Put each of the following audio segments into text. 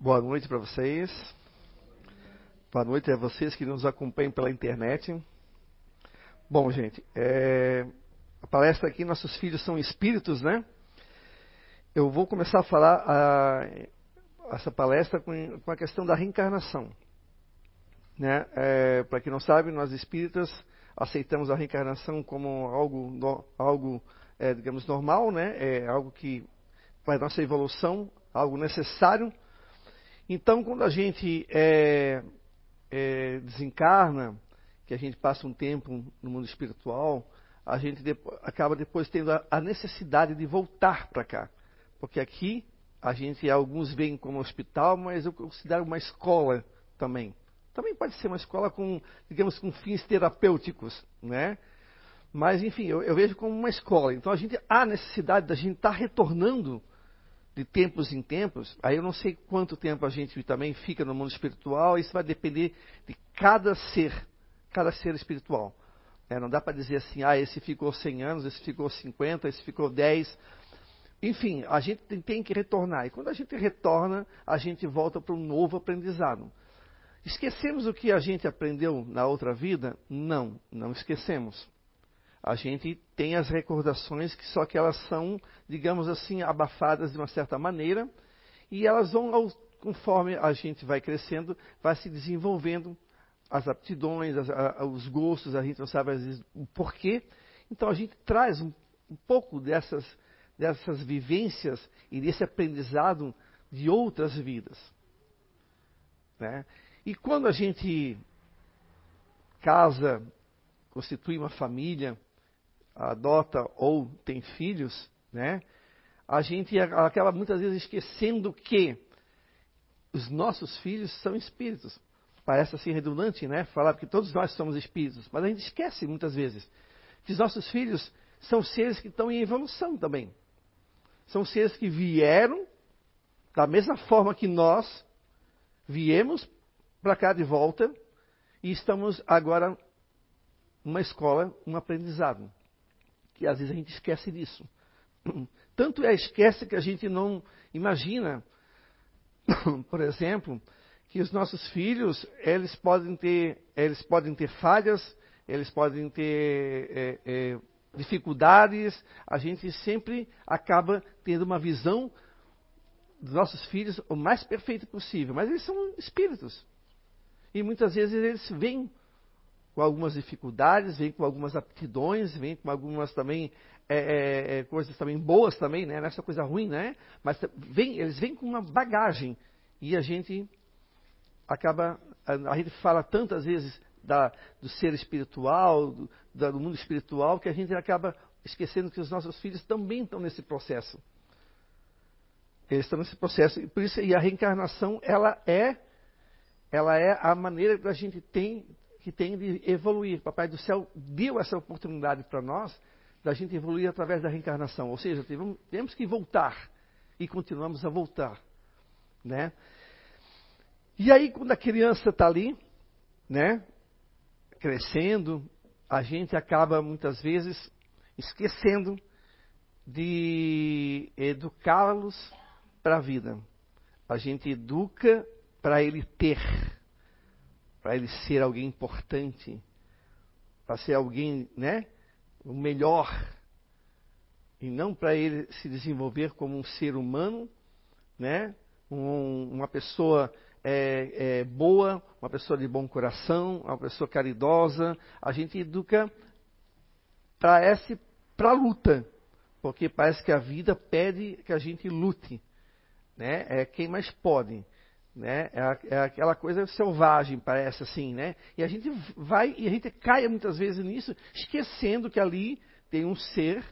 Boa noite para vocês. Boa noite a vocês que nos acompanham pela internet. Bom, gente, é, a palestra aqui, nossos filhos são espíritos, né? Eu vou começar a falar a, essa palestra com, a questão da reencarnação. Né? É, para quem não sabe, nós espíritas aceitamos a reencarnação como algo, no, algo é, digamos, normal, né? É algo que para a nossa evolução, algo necessário. Então, quando a gente é, é, desencarna, que a gente passa um tempo no mundo espiritual, a gente acaba depois tendo a, a necessidade de voltar para cá. Porque aqui a gente, alguns veem como hospital, mas eu considero uma escola também. Também pode ser uma escola com, digamos, com fins terapêuticos, né? Mas, enfim, eu, eu vejo como uma escola. Então, a gente há necessidade da gente estar tá retornando de tempos em tempos. Aí eu não sei quanto tempo a gente também fica no mundo espiritual. Isso vai depender de cada ser, cada ser espiritual. É, não dá para dizer assim, ah, esse ficou 100 anos, esse ficou 50, esse ficou 10. Enfim, a gente tem, tem que retornar. E quando a gente retorna, a gente volta para um novo aprendizado. Esquecemos o que a gente aprendeu na outra vida? Não, não esquecemos. A gente tem as recordações, que só que elas são, digamos assim, abafadas de uma certa maneira, e elas vão, conforme a gente vai crescendo, vai se desenvolvendo as aptidões, as, a, os gostos, a gente não sabe às vezes o porquê. Então a gente traz um, um pouco dessas, dessas vivências e desse aprendizado de outras vidas. Né? E quando a gente casa, constitui uma família, adota ou tem filhos, né? A gente acaba muitas vezes esquecendo que os nossos filhos são espíritos. Parece assim redundante, né? Falar que todos nós somos espíritos, mas a gente esquece muitas vezes que os nossos filhos são seres que estão em evolução também. São seres que vieram da mesma forma que nós viemos para cá de volta e estamos agora numa escola, um aprendizado. Que às vezes a gente esquece disso. Tanto é esquece que a gente não imagina, por exemplo, que os nossos filhos, eles podem ter, eles podem ter falhas, eles podem ter é, é, dificuldades, a gente sempre acaba tendo uma visão dos nossos filhos o mais perfeito possível, mas eles são espíritos. E muitas vezes eles vêm com algumas dificuldades, vêm com algumas aptidões, vêm com algumas também é, é, é, coisas também boas também, né? Não é coisa ruim, né? Mas vem, eles vêm com uma bagagem e a gente acaba, a, a gente fala tantas vezes da, do ser espiritual, do, do mundo espiritual, que a gente acaba esquecendo que os nossos filhos também estão nesse processo. Eles estão nesse processo, e por isso e a reencarnação ela é ela é a maneira que a gente tem, que tem de evoluir. Papai do céu deu essa oportunidade para nós da gente evoluir através da reencarnação. Ou seja, temos que voltar e continuamos a voltar, né? E aí quando a criança está ali, né, crescendo, a gente acaba muitas vezes esquecendo de educá-los para a vida. A gente educa para ele ter, para ele ser alguém importante, para ser alguém, né, o melhor, e não para ele se desenvolver como um ser humano, né, um, uma pessoa é, é, boa, uma pessoa de bom coração, uma pessoa caridosa. A gente educa para essa para luta, porque parece que a vida pede que a gente lute, né? É quem mais pode né? É, é, aquela coisa selvagem, parece assim, né? E a gente vai e a gente cai muitas vezes nisso, esquecendo que ali tem um ser,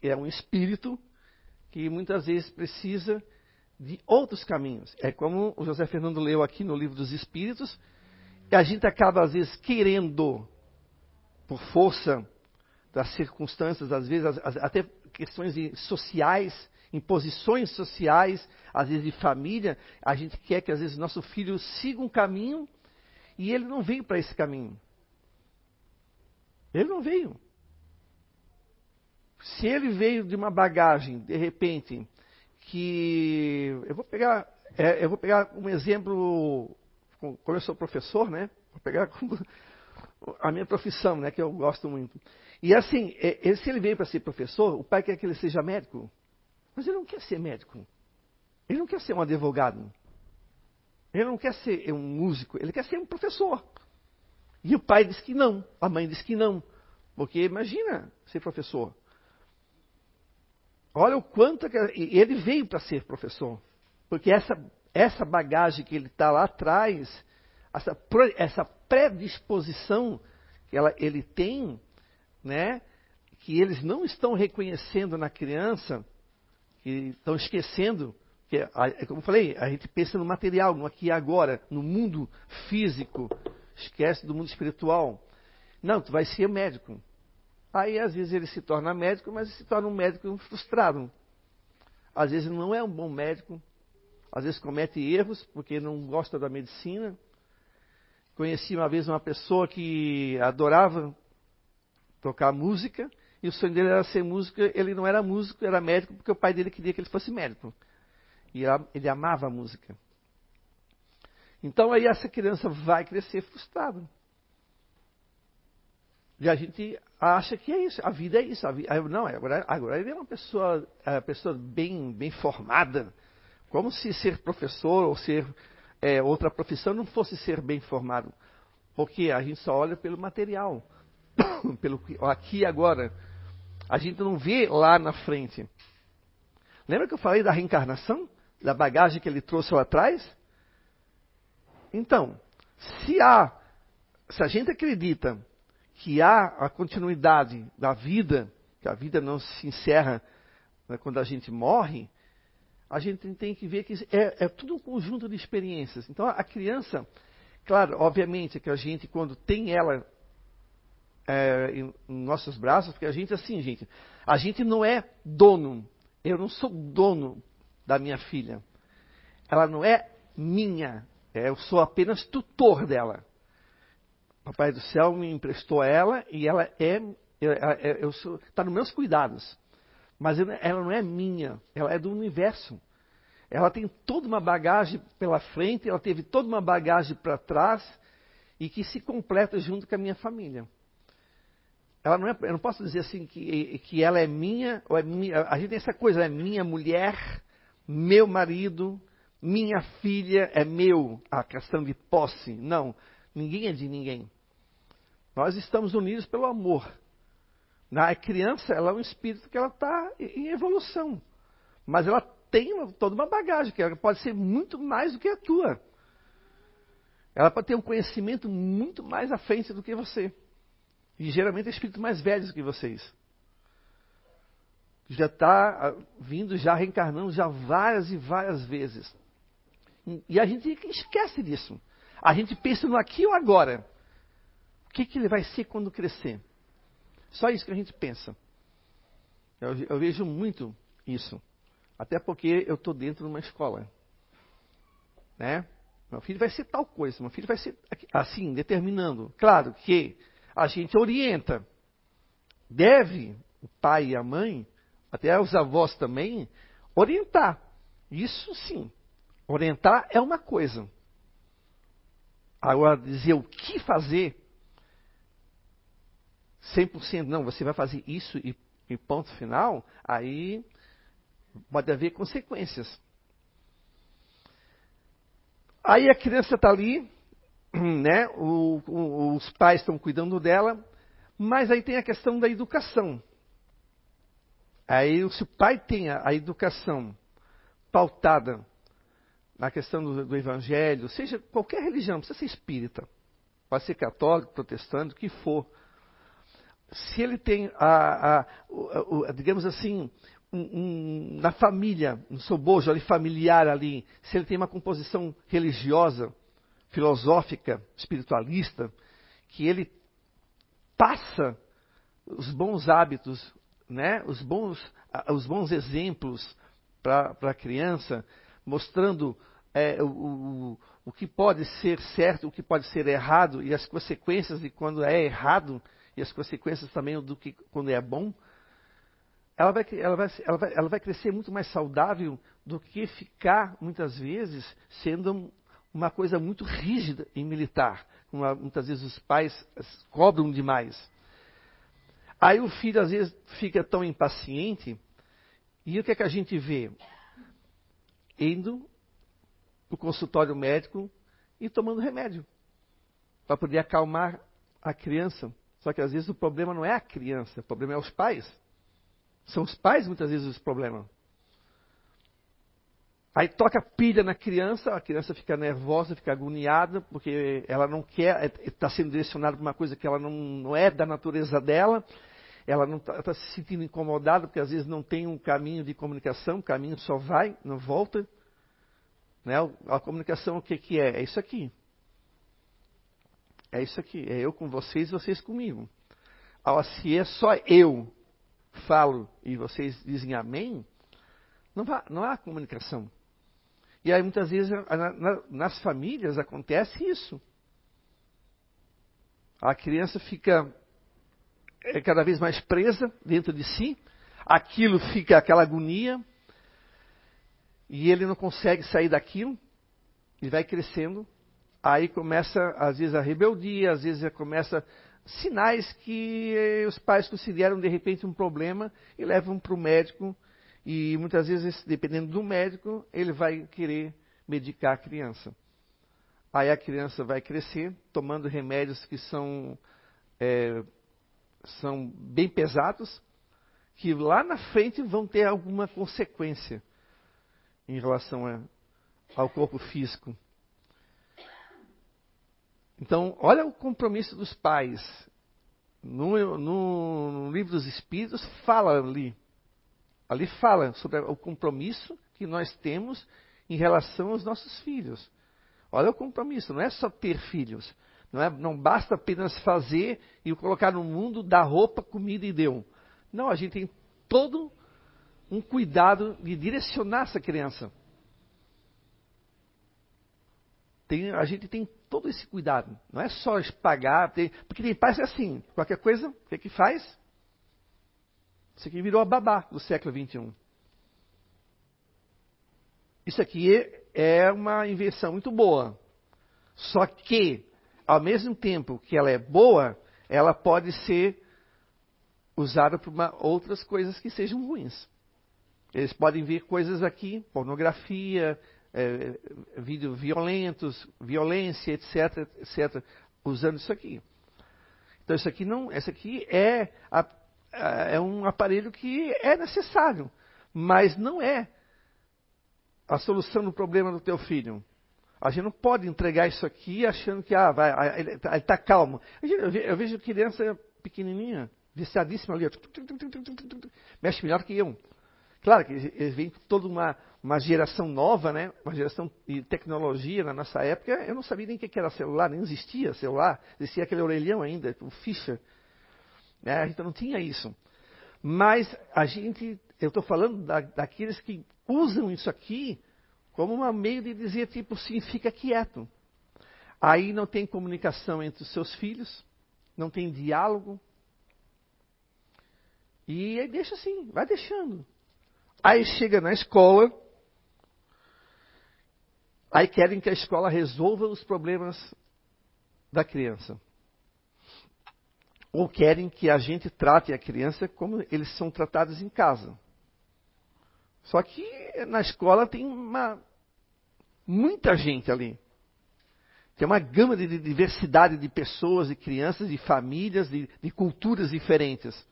que é um espírito, que muitas vezes precisa de outros caminhos. É como o José Fernando leu aqui no livro dos Espíritos, e a gente acaba às vezes querendo, por força das circunstâncias, às vezes até questões sociais, imposições sociais, às vezes de família, a gente quer que às vezes nosso filho siga um caminho e ele não veio para esse caminho. Ele não veio. Se ele veio de uma bagagem, de repente, que. Eu vou pegar é, eu vou pegar um exemplo, como eu sou professor, né? Vou pegar como a minha profissão, né? Que eu gosto muito. E assim, é, se ele veio para ser professor, o pai quer que ele seja médico. Mas ele não quer ser médico. Ele não quer ser um advogado. Ele não quer ser um músico. Ele quer ser um professor. E o pai diz que não. A mãe diz que não. Porque imagina ser professor. Olha o quanto que ele veio para ser professor. Porque essa, essa bagagem que ele está lá atrás, essa, essa predisposição que ela, ele tem, né, que eles não estão reconhecendo na criança, que estão esquecendo, que, como eu falei, a gente pensa no material, no aqui e agora, no mundo físico, esquece do mundo espiritual. Não, tu vai ser médico. Aí às vezes ele se torna médico, mas se torna um médico frustrado. Às vezes não é um bom médico, às vezes comete erros porque não gosta da medicina. Conheci uma vez uma pessoa que adorava tocar música e o sonho dele era ser músico. Ele não era músico, era médico porque o pai dele queria que ele fosse médico. E ele amava a música. Então aí essa criança vai crescer frustrada. E a gente acha que é isso, a vida é isso. Vida, não, agora, agora ele é uma pessoa, é uma pessoa bem, bem formada. Como se ser professor ou ser é, outra profissão não fosse ser bem formado. Porque a gente só olha pelo material, pelo aqui e agora. A gente não vê lá na frente. Lembra que eu falei da reencarnação? Da bagagem que ele trouxe lá atrás? Então, se há, se a gente acredita que há a continuidade da vida, que a vida não se encerra né, quando a gente morre, a gente tem que ver que é, é, tudo um conjunto de experiências. Então a criança, claro, obviamente que a gente quando tem ela é, em, nossos braços, porque a gente assim, gente, a gente não é dono. Eu não sou dono da minha filha. Ela não é minha. Eu sou apenas tutor dela. Papai do céu me emprestou ela e ela é, eu está nos meus cuidados. Mas ela não é minha, ela é do universo. Ela tem toda uma bagagem pela frente, ela teve toda uma bagagem para trás e que se completa junto com a minha família. Ela não é, eu não posso dizer assim que, que ela é minha, ou é minha, a gente tem essa coisa, é minha mulher, meu marido, minha filha é meu, a questão de posse. Não, Ninguém é de ninguém. Nós estamos unidos pelo amor. Na criança, ela é um espírito que ela está em evolução. Mas ela tem toda uma bagagem, que ela pode ser muito mais do que a tua. Ela pode ter um conhecimento muito mais à frente do que você. E geralmente é espíritos mais velhos do que vocês. Já está ah, vindo, já reencarnando já várias e várias vezes. E a gente esquece disso. A gente pensa no aqui ou agora. O que, que ele vai ser quando crescer? Só isso que a gente pensa. Eu, eu vejo muito isso. Até porque eu estou dentro de uma escola. Né? Meu filho vai ser tal coisa, meu filho vai ser assim, determinando. Claro que a gente orienta. Deve o pai e a mãe, até os avós também, orientar. Isso sim. Orientar é uma coisa. Agora, dizer o que fazer, 100% não, você vai fazer isso e, e ponto final, aí pode haver consequências. Aí a criança está ali, né? O, o, os pais estão cuidando dela, mas aí tem a questão da educação. Aí, se o pai tem a, a educação pautada na questão do, do, evangelho, seja qualquer religião, precisa ser espírita, pode ser católico, protestante, o que for. Se ele tem, a, a, a, digamos assim, um, um, na família, no seu bojo ali, familiar ali, se ele tem uma composição religiosa, filosófica, espiritualista, que ele passa os bons hábitos, né, os, bons, os bons exemplos para a criança, mostrando é, o, o, o que pode ser certo, o que pode ser errado e as consequências de quando é errado e as consequências também do que quando é bom, ela vai, ela vai, ela vai, ela vai crescer muito mais saudável do que ficar, muitas vezes, sendo uma coisa muito rígida e militar. Uma, muitas vezes os pais cobram demais. Aí o filho, às vezes, fica tão impaciente, e o que é que a gente vê? Indo para o consultório médico e tomando remédio para poder acalmar a criança. Só que às vezes o problema não é a criança, o problema é os pais. São os pais muitas vezes os problemas. Aí toca pilha na criança, a criança fica nervosa, fica agoniada, porque ela não quer, está é, sendo direcionada para uma coisa que ela não, não é da natureza dela, ela não está tá se sentindo incomodada, porque às vezes não tem um caminho de comunicação, o caminho só vai, não volta. Né? A comunicação o que, que é? É isso aqui. É isso aqui. É eu com vocês e vocês comigo. Se é só eu falo e vocês dizem amém, não, há, não há comunicação. E aí muitas vezes na, na, nas famílias acontece isso. A criança fica é, cada vez mais presa dentro de si, aquilo fica aquela agonia, e ele não consegue sair daquilo, ele vai crescendo, aí começa às vezes a rebeldia, às vezes começa sinais que os pais consideram de repente um problema e levam para o médico e muitas vezes, dependendo do médico, ele vai querer medicar a criança. Aí a criança vai crescer tomando remédios que são, é, são bem pesados, que lá na frente vão ter alguma consequência em relação a, ao corpo físico. Então, olha o compromisso dos pais. No, no, no livro dos Espíritos fala ali Ali fala sobre o compromisso que nós temos em relação aos nossos filhos. Olha o compromisso, não é só ter filhos. Não, é, não basta apenas fazer e colocar no mundo, dar roupa, comida e deu. Não, a gente tem todo um cuidado de direcionar essa criança. Tem, a gente tem todo esse cuidado. Não é só pagar, tem, porque tem pais é assim, qualquer coisa, o que, é que faz? Isso aqui virou a babá do século XXI. Isso aqui é uma invenção muito boa. Só que, ao mesmo tempo que ela é boa, ela pode ser usada para outras coisas que sejam ruins. Eles podem ver coisas aqui, pornografia, é, vídeos violentos, violência, etc, etc, usando isso aqui. Então isso aqui não, essa aqui é a, é um aparelho que é necessário, mas não é a solução do problema do teu filho. A gente não pode entregar isso aqui achando que ah, vai, ah, ele está calmo. Eu vejo criança pequenininha, viciadíssima ali, mexe melhor que eu. Claro que eles vêm toda uma, uma geração nova, né? uma geração de tecnologia na nossa época. Eu não sabia nem o que era celular, nem existia celular. Existia aquele orelhão ainda, o Fischer. Né? A gente não tinha isso. Mas a gente, eu estou falando da, daqueles que usam isso aqui como um meio de dizer, tipo, sim, fica quieto. Aí não tem comunicação entre os seus filhos, não tem diálogo. E aí deixa assim, vai deixando. Aí chega na escola, aí querem que a escola resolva os problemas da criança ou querem que a gente trate a criança como eles são tratados em casa. Só que na escola tem uma, muita gente ali. Tem uma gama de diversidade de pessoas, de crianças, de famílias, de, de culturas diferentes.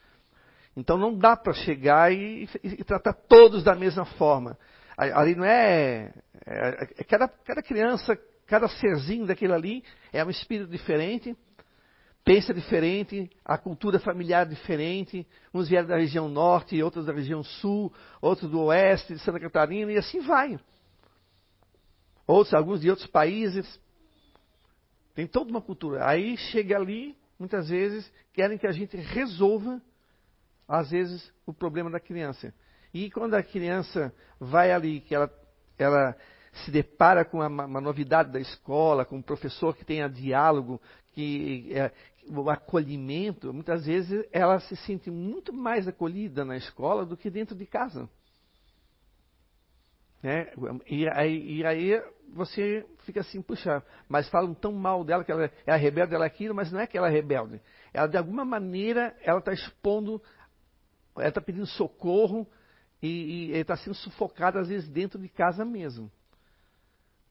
Então não dá para chegar e, e, e, tratar todos da mesma forma. Ali não é, é, é. cada, cada criança, cada serzinho daquele ali é um espírito diferente pensa diferente, a cultura familiar diferente. Uns vieram da região norte, outros da região sul, outros do oeste, de Santa Catarina, e assim vai. Outros, alguns de outros países. Tem toda uma cultura. Aí chega ali, muitas vezes, querem que a gente resolva, às vezes, o problema da criança. E quando a criança vai ali, que ela, ela se depara com uma, uma, novidade da escola, com um professor que tenha diálogo, que é, o acolhimento, muitas vezes ela se sente muito mais acolhida na escola do que dentro de casa. Né? E, aí, e aí você fica assim, puxa, mas falam tão mal dela que ela é rebelde, ela é aquilo, mas não é que ela é rebelde. Ela, de alguma maneira, ela está expondo, ela está pedindo socorro e está sendo sufocada, às vezes, dentro de casa mesmo.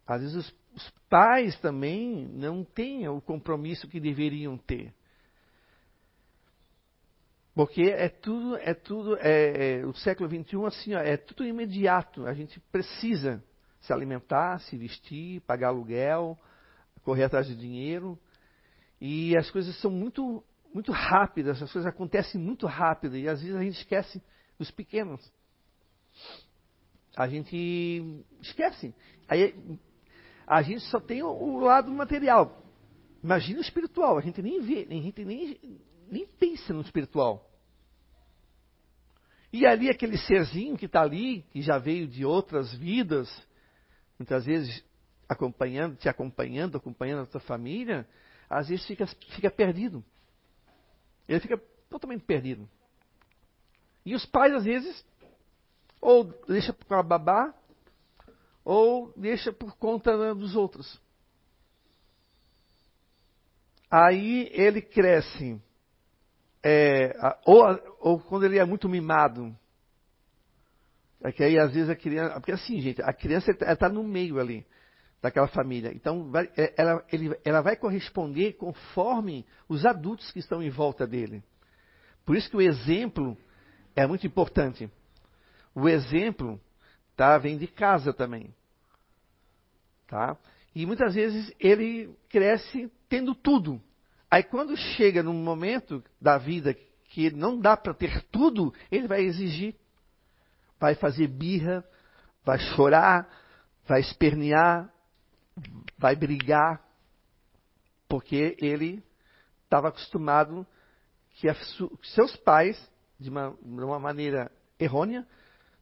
Às vezes os, os pais também não têm o compromisso que deveriam ter. Porque é tudo, é tudo, é, é, o século XXI assim, ó, é tudo imediato. A gente precisa se alimentar, se vestir, pagar aluguel, correr atrás de dinheiro. E as coisas são muito, muito rápidas, as coisas acontecem muito rápido e às vezes a gente esquece dos pequenos. A gente esquece. Aí a gente só tem o, lado material. Imagina o espiritual, a gente nem vê, a gente nem, nem pensa no espiritual. E ali aquele serzinho que está ali, que já veio de outras vidas, muitas vezes acompanhando, te acompanhando, acompanhando a tua família, às vezes fica, fica perdido. Ele fica totalmente perdido. E os pais, às vezes, ou deixa para babá, ou deixa por conta dos outros. Aí ele cresce, é, ou, ou quando ele é muito mimado, é que aí às vezes a criança. Porque assim, gente, a criança está no meio ali daquela família. Então vai, é, ela, ele, ela vai corresponder conforme os adultos que estão em volta dele. Por isso que o exemplo é muito importante. O exemplo tá, vem de casa também. Tá? E muitas vezes ele cresce tendo tudo. Aí quando chega num momento da vida que não dá para ter tudo, ele vai exigir vai fazer birra, vai chorar, vai espernear, vai brigar, porque ele estava acostumado que seus pais, de uma, de uma maneira errônea,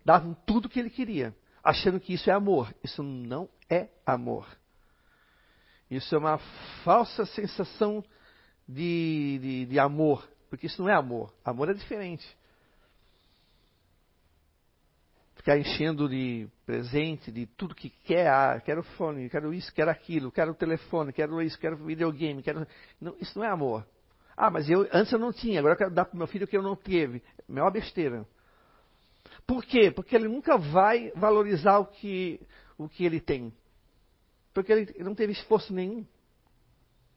davam tudo o que ele queria, achando que isso é amor. Isso não é amor. Isso é uma falsa sensação de, de, de amor, porque isso não é amor. Amor é diferente ficar enchendo de presente, de tudo que quer. Ah, quero fone, quero isso, quero aquilo, quero telefone, quero isso, quero videogame. Quero... Não, isso não é amor. Ah, mas eu antes eu não tinha, agora eu quero dar para meu filho o que eu não teve. Maior besteira. Por quê? Porque ele nunca vai valorizar o que, o que ele tem. Porque ele não teve esforço nenhum.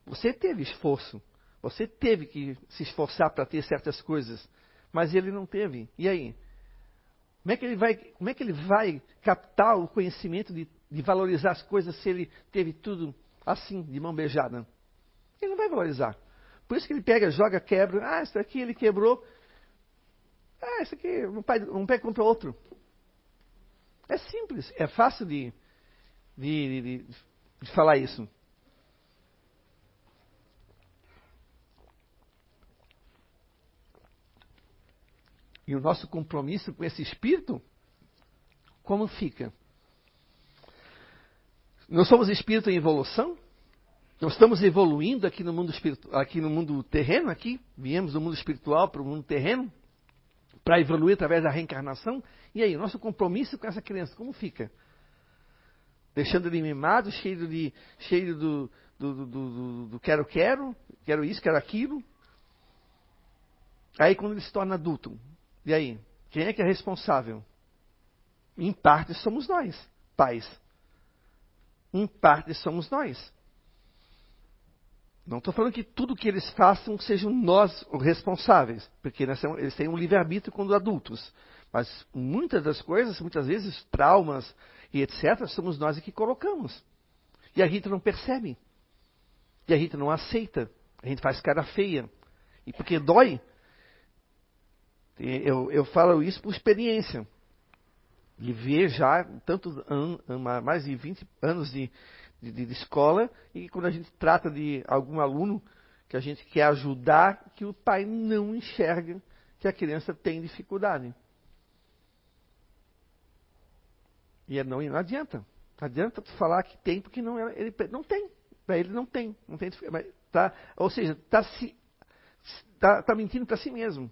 Você teve esforço. Você teve que se esforçar para ter certas coisas. Mas ele não teve. E aí? Como é que ele vai, como é que ele vai captar o conhecimento de, de valorizar as coisas se ele teve tudo assim, de mão beijada? Ele não vai valorizar. Por isso que ele pega, joga, quebra. Ah, isso aqui ele quebrou. Ah, isso aqui, um pai, um compra outro. É simples, é fácil de, de, de, de falar isso. e o nosso compromisso com esse espírito, como fica? Nós somos espírito em evolução? Nós estamos evoluindo aqui no mundo espiritual, aqui no mundo terreno, aqui, viemos do mundo espiritual para o mundo terreno, para evoluir através da reencarnação. E aí, nosso compromisso com essa criança, como fica? Deixando de mimado, cheio de cheio do, do, do, do quero quero, quero isso, quero aquilo. Aí quando ele se torna adulto, e aí? Quem é que é responsável? Em parte somos nós, pais. Em parte somos nós. Não estou falando que tudo que eles façam sejam nós os responsáveis, porque eles têm um livre-arbítrio quando adultos. Mas muitas das coisas, muitas vezes, traumas e etc., somos nós que colocamos. E a gente não percebe. E a gente não aceita. A gente faz cara feia. E porque dói, eu, eu falo isso por experiência. De ver já tantos anos, mais de 20 anos de, de, de escola, e quando a gente trata de algum aluno que a gente quer ajudar, que o pai não enxerga que a criança tem dificuldade. E não, não adianta. Não adianta tu falar que tem, porque não, ele não tem. Para ele não tem. Não tem tá, ou seja, está tá, tá mentindo para si mesmo.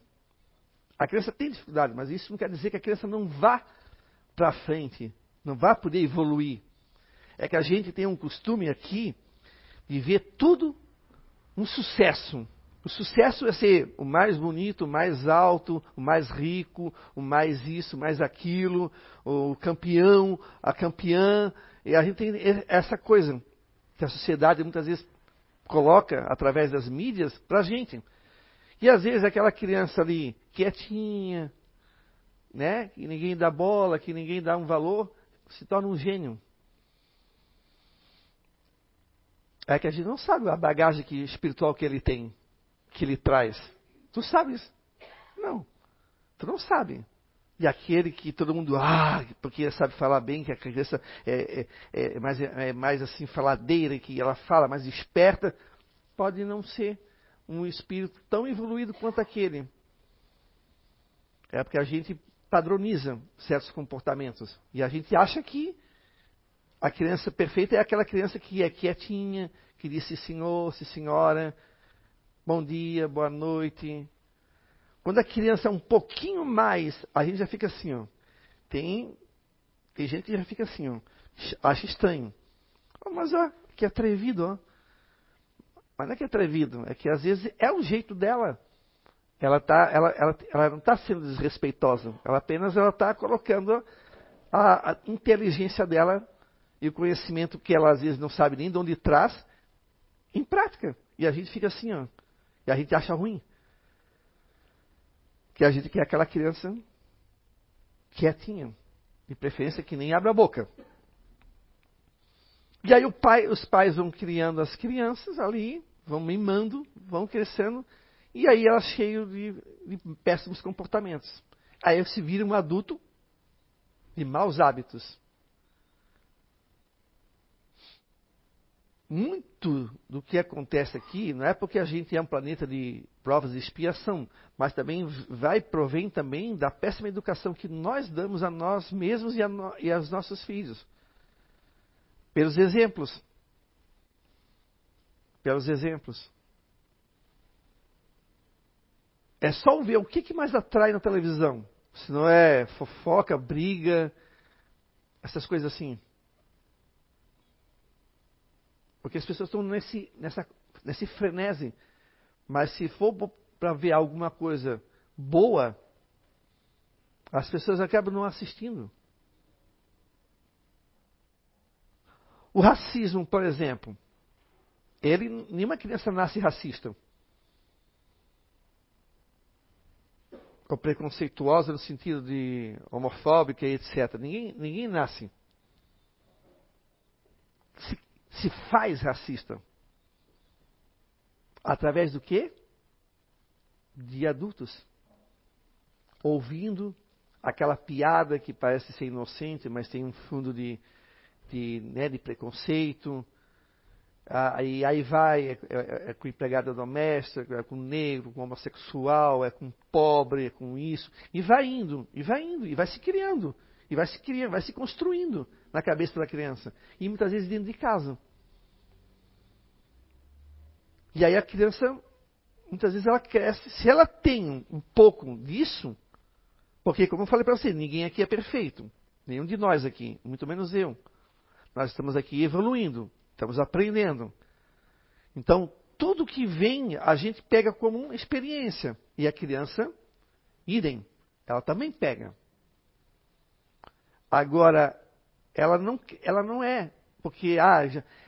A criança tem dificuldade, mas isso não quer dizer que a criança não vá para frente, não vai poder evoluir. É que a gente tem um costume aqui de ver tudo um sucesso. O sucesso é ser o mais bonito, o mais alto, o mais rico, o mais isso, o mais aquilo, o campeão, a campeã. E a gente tem essa coisa que a sociedade muitas vezes coloca através das mídias para a gente. E às vezes aquela criança ali quietinha, né, que ninguém dá bola, que ninguém dá um valor, se torna um gênio. É que a gente não sabe a bagagem que, espiritual que ele tem, que ele traz. Tu sabes? Não. Tu não sabe. E aquele que todo mundo, ah, porque sabe falar bem, que a criança é, é, é, mais, é mais assim faladeira, que ela fala mais esperta, pode não ser um espírito tão evoluído quanto aquele. É porque a gente padroniza certos comportamentos. E a gente acha que a criança perfeita é aquela criança que é quietinha, que diz sim senhor, sim senhora, bom dia, boa noite. Quando a criança é um pouquinho mais, a gente já fica assim, ó. Tem, tem gente que já fica assim, ó. Acha estranho. Mas ó, que atrevido, ó. Mas não é que é atrevido, é que às vezes é o jeito dela. Ela, tá, ela, ela, ela não está sendo desrespeitosa, ela apenas está colocando a, a, inteligência dela e o conhecimento que ela às vezes não sabe nem de onde traz em prática. E a gente fica assim, ó, e a gente acha ruim. Que a gente quer aquela criança quietinha, de preferência que nem abre a boca. E aí pai, os pais vão criando as crianças ali, vão mimando, vão crescendo, e aí ela cheio de, de péssimos comportamentos. Aí se vira um adulto de maus hábitos. Muito do que acontece aqui não é porque a gente é um planeta de provas de expiação, mas também vai provém também da péssima educação que nós damos a nós mesmos e, no, e aos nossos filhos. Pelos exemplos. Pelos exemplos. É só ver o que, que mais atrai na televisão. Se não é fofoca, briga, essas coisas assim. Porque as pessoas estão nesse, nessa, nesse frenesi. Mas se for para ver alguma coisa boa, as pessoas acabam não assistindo. O racismo, por exemplo, ele, nenhuma criança nasce racista. ou preconceituosa no sentido de homofóbica e etc. Ninguém, ninguém nasce. Se, se faz racista. Através do quê? De adultos. Ouvindo aquela piada que parece ser inocente, mas tem um fundo de, de, né, de preconceito ah, e aí vai, é, é, é, com empregada doméstica, é com negro, com homossexual, é com pobre, é com isso. E vai indo, e vai indo, e vai se criando, e vai se criando, vai se construindo na cabeça da criança. E muitas vezes dentro de casa. E aí a criança, muitas vezes ela cresce, se ela tem um pouco disso, porque como eu falei para você, ninguém aqui é perfeito. Nenhum de nós aqui, muito menos eu. Nós estamos aqui evoluindo. Estamos aprendendo. Então, tudo que vem, a gente pega como experiência. E a criança, idem, ela também pega. Agora, ela não, ela não é, porque ah,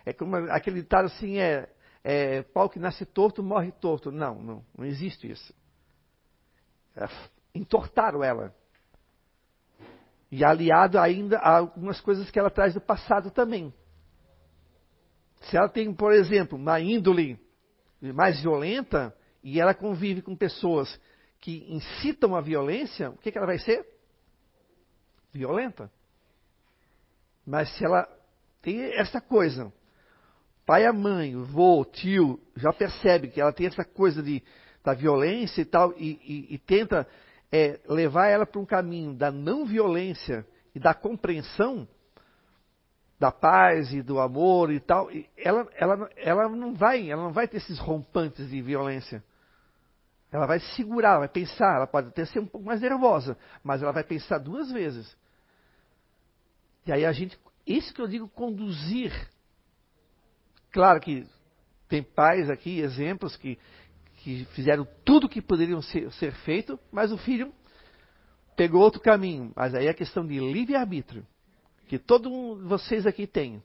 é como aquele ditado assim, é, é pau que nasce torto, morre torto. Não, não, não existe isso. É, entortaram ela. E aliado ainda a algumas coisas que ela traz do passado também. Se ela tem, por exemplo, uma índole mais violenta e ela convive com pessoas que incitam a violência, o que, que ela vai ser? Violenta. Mas se ela tem essa coisa, pai a mãe, vô, tio, já percebe que ela tem essa coisa de, da violência e tal, e, e, e tenta é, levar ela para um caminho da não violência e da compreensão, da paz e do amor e tal, e ela, ela, ela não vai, ela não vai ter esses rompantes de violência. Ela vai segurar, vai pensar, ela pode até ser um pouco mais nervosa, mas ela vai pensar duas vezes. E aí a gente, isso que eu digo conduzir. Claro que tem pais aqui, exemplos que, que fizeram tudo que poderiam ser, ser feito, mas o filho pegou outro caminho. Mas aí é questão de livre-arbítrio, que todo um vocês aqui tem.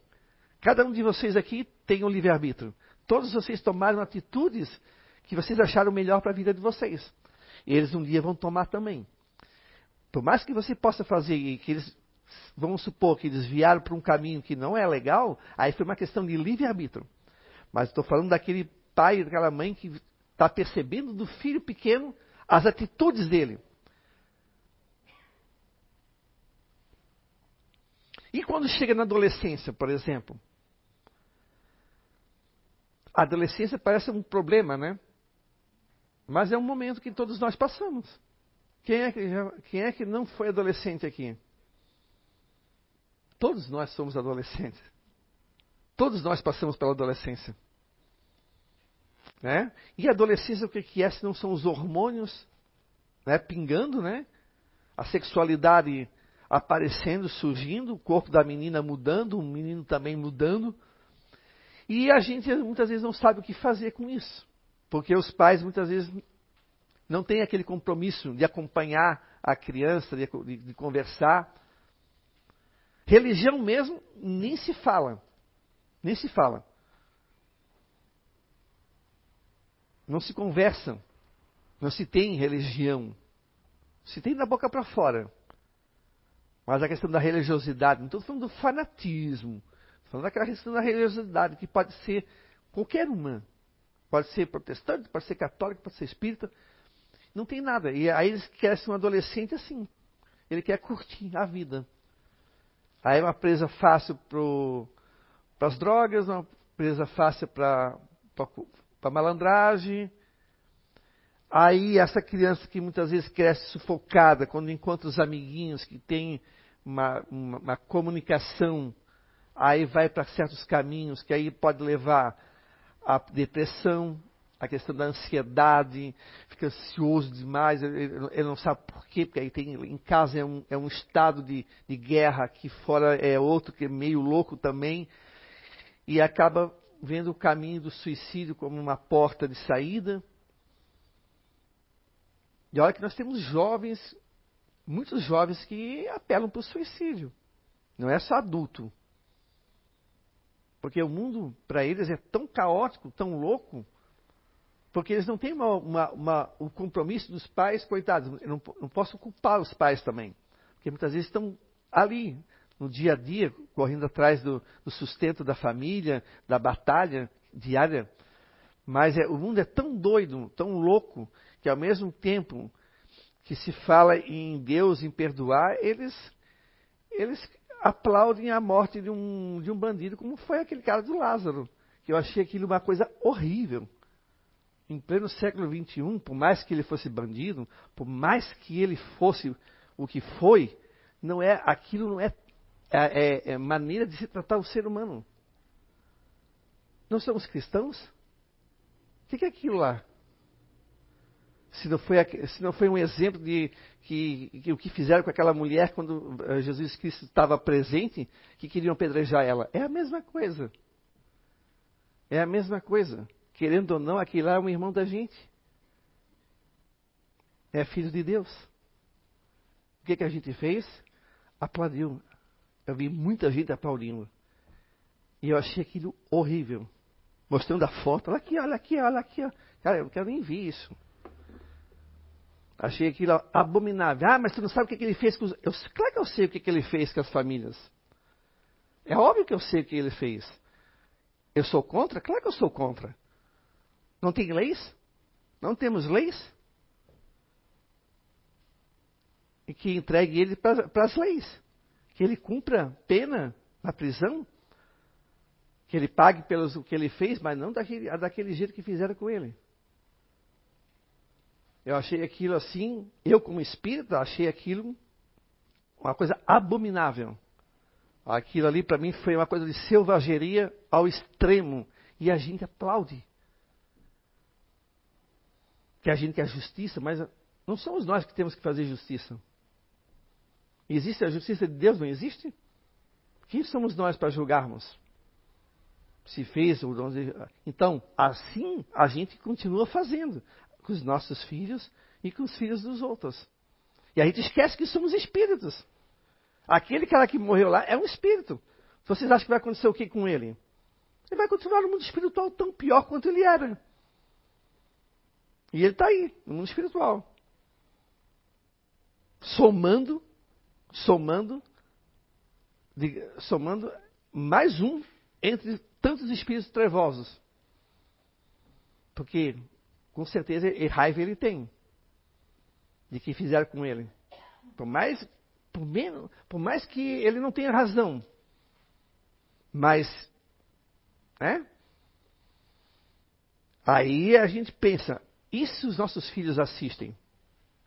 Cada um de vocês aqui tem um livre-arbítrio. Todos vocês tomaram atitudes que vocês acharam melhor para a vida de vocês. E eles um dia vão tomar também. Por mais que você possa fazer e que eles, vamos supor que eles vieram para um caminho que não é legal, aí foi uma questão de livre-arbítrio. Mas estou falando daquele pai, daquela mãe que está percebendo do filho pequeno as atitudes dele. E quando chega na adolescência, por exemplo? A adolescência parece um problema, né? Mas é um momento que todos nós passamos. Quem é que, já, quem é que não foi adolescente aqui? Todos nós somos adolescentes. Todos nós passamos pela adolescência. Né? E a adolescência o que é se não são os hormônios né, pingando, né? A sexualidade aparecendo, surgindo, o corpo da menina mudando, o menino também mudando. E a gente muitas vezes não sabe o que fazer com isso. Porque os pais muitas vezes não têm aquele compromisso de acompanhar a criança, de, de, de conversar. Religião mesmo nem se fala. Nem se fala. Não se conversa. Não se tem religião. Se tem da boca para fora. Mas a questão da religiosidade, não estou falando do fanatismo. Estou falando daquela questão da religiosidade, que pode ser qualquer uma. Pode ser protestante, pode ser católico, pode ser espírita. Não tem nada. E aí eles ser um adolescente assim. Ele quer curtir a vida. Aí é uma presa fácil para as drogas, uma presa fácil para a malandragem. Aí essa criança que muitas vezes cresce sufocada quando encontra os amiguinhos que têm uma, uma, uma comunicação, aí vai para certos caminhos que aí pode levar a depressão, a questão da ansiedade, fica ansioso demais, ele, não sabe por quê, porque aí tem, em casa é um, é um estado de, de guerra, aqui fora é outro que é meio louco também, e acaba vendo o caminho do suicídio como uma porta de saída. E olha que nós temos jovens, muitos jovens que apelam para o suicídio. Não é só adulto. Porque o mundo, para eles, é tão caótico, tão louco, porque eles não têm uma, uma, uma, o compromisso dos pais, coitados. Eu não, não posso culpar os pais também. Porque muitas vezes estão ali, no dia a dia, correndo atrás do, do sustento da família, da batalha diária. Mas é, o mundo é tão doido, tão louco, que ao mesmo tempo que se fala em Deus, em perdoar, eles, eles aplaudem a morte de um, de um bandido, como foi aquele cara do Lázaro, que eu achei aquilo uma coisa horrível. Em pleno século XXI, por mais que ele fosse bandido, por mais que ele fosse o que foi, não é aquilo não é, é, é, é maneira de se tratar o ser humano. Não somos cristãos? O que é aquilo lá? se não foi, se não foi um exemplo de que, que, o que fizeram com aquela mulher quando eh, Jesus Cristo estava presente, que queriam apedrejar ela. É a mesma coisa. É a mesma coisa. Querendo ou não, aquele lá é um irmão da gente. É filho de Deus. O que, que a gente fez? Aplaudiu. Eu vi muita gente aplaudindo. E eu achei aquilo horrível. Mostrando a foto. Olha aqui, olha aqui, olha aqui. Cara, eu não quero nem ver isso. Achei aquilo abominável. Ah, mas você não sabe o que, que ele fez com os. Eu, claro que eu sei o que, que ele fez com as famílias. É óbvio que eu sei o que ele fez. Eu sou contra? Claro que eu sou contra. Não tem leis? Não temos leis? E que entregue ele para as leis. Que ele cumpra pena na prisão. Que ele pague pelo que ele fez, mas não daquele, daquele jeito que fizeram com ele. Eu achei aquilo assim, eu como espírita, achei aquilo uma coisa abominável. Aquilo ali para mim foi uma coisa de selvageria ao extremo. E a gente aplaude. Que a gente quer justiça, mas não somos nós que temos que fazer justiça. Existe a justiça de Deus, não existe? Quem somos nós para julgarmos? Se fez ou não. Então, assim a gente continua fazendo com os nossos filhos e com os filhos dos outros. E a gente esquece que somos espíritos. Aquele cara que morreu lá é um espírito. Vocês acham que vai acontecer o que com ele? Ele vai continuar no mundo espiritual tão pior quanto ele era. E ele está aí, no mundo espiritual. Somando, somando, somando mais um entre tantos espíritos trevosos. Porque, com certeza, raiva ele tem de que fizeram com ele. Por mais, por, menos, por mais que ele não tenha razão. Mas, né? Aí a gente pensa, isso os nossos filhos assistem.